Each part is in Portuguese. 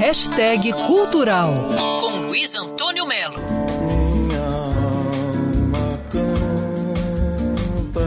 Hashtag Cultural com Luiz Antônio Melo. Minha alma canta,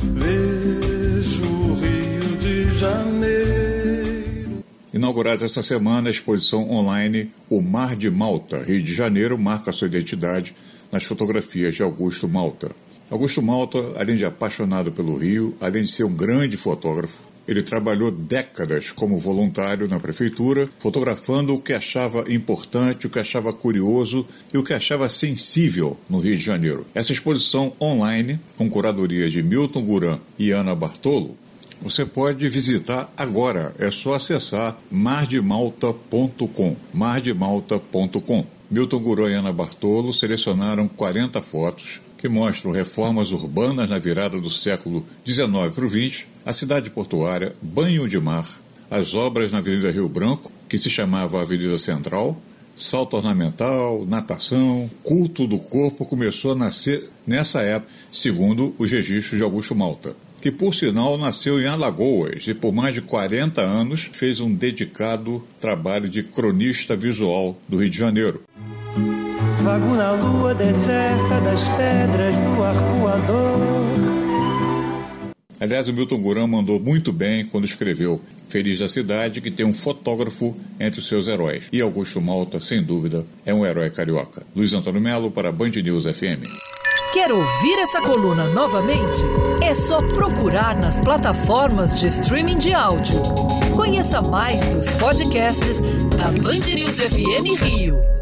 vejo o Rio de Janeiro. Inaugurada essa semana a exposição online O Mar de Malta, Rio de Janeiro, marca sua identidade nas fotografias de Augusto Malta. Augusto Malta, além de apaixonado pelo Rio, além de ser um grande fotógrafo, ele trabalhou décadas como voluntário na prefeitura, fotografando o que achava importante, o que achava curioso e o que achava sensível no Rio de Janeiro. Essa exposição online, com curadoria de Milton Guran e Ana Bartolo, você pode visitar agora. É só acessar mardemalta.com. mardemalta.com. Milton Guran e Ana Bartolo selecionaram 40 fotos que mostram reformas urbanas na virada do século XIX para o XX, a cidade portuária, banho de mar, as obras na Avenida Rio Branco, que se chamava Avenida Central, salto ornamental, natação, culto do corpo começou a nascer nessa época, segundo os registros de Augusto Malta, que por sinal nasceu em Alagoas e por mais de 40 anos fez um dedicado trabalho de cronista visual do Rio de Janeiro. Vago na lua deserta das pedras do arcoador. Aliás, o Milton Guran mandou muito bem quando escreveu Feliz da Cidade, que tem um fotógrafo entre os seus heróis. E Augusto Malta, sem dúvida, é um herói carioca. Luiz Antônio Melo para Band News FM. Quer ouvir essa coluna novamente? É só procurar nas plataformas de streaming de áudio. Conheça mais dos podcasts da Band News FM Rio.